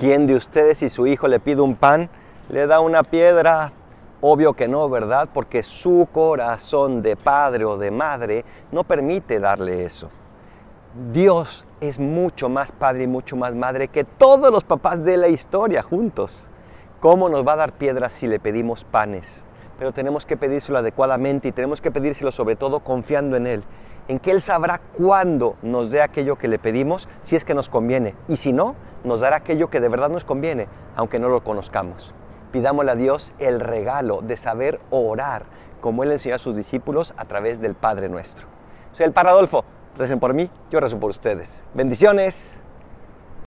¿Quién de ustedes si su hijo le pide un pan, le da una piedra? Obvio que no, ¿verdad? Porque su corazón de padre o de madre no permite darle eso. Dios es mucho más padre y mucho más madre que todos los papás de la historia juntos. ¿Cómo nos va a dar piedras si le pedimos panes? Pero tenemos que pedírselo adecuadamente y tenemos que pedírselo sobre todo confiando en Él, en que Él sabrá cuándo nos dé aquello que le pedimos, si es que nos conviene, y si no, nos dará aquello que de verdad nos conviene, aunque no lo conozcamos. Pidámosle a Dios el regalo de saber orar, como Él enseñó a sus discípulos a través del Padre nuestro. Soy el Paradolfo. Recen por mí, yo rezo por ustedes. Bendiciones.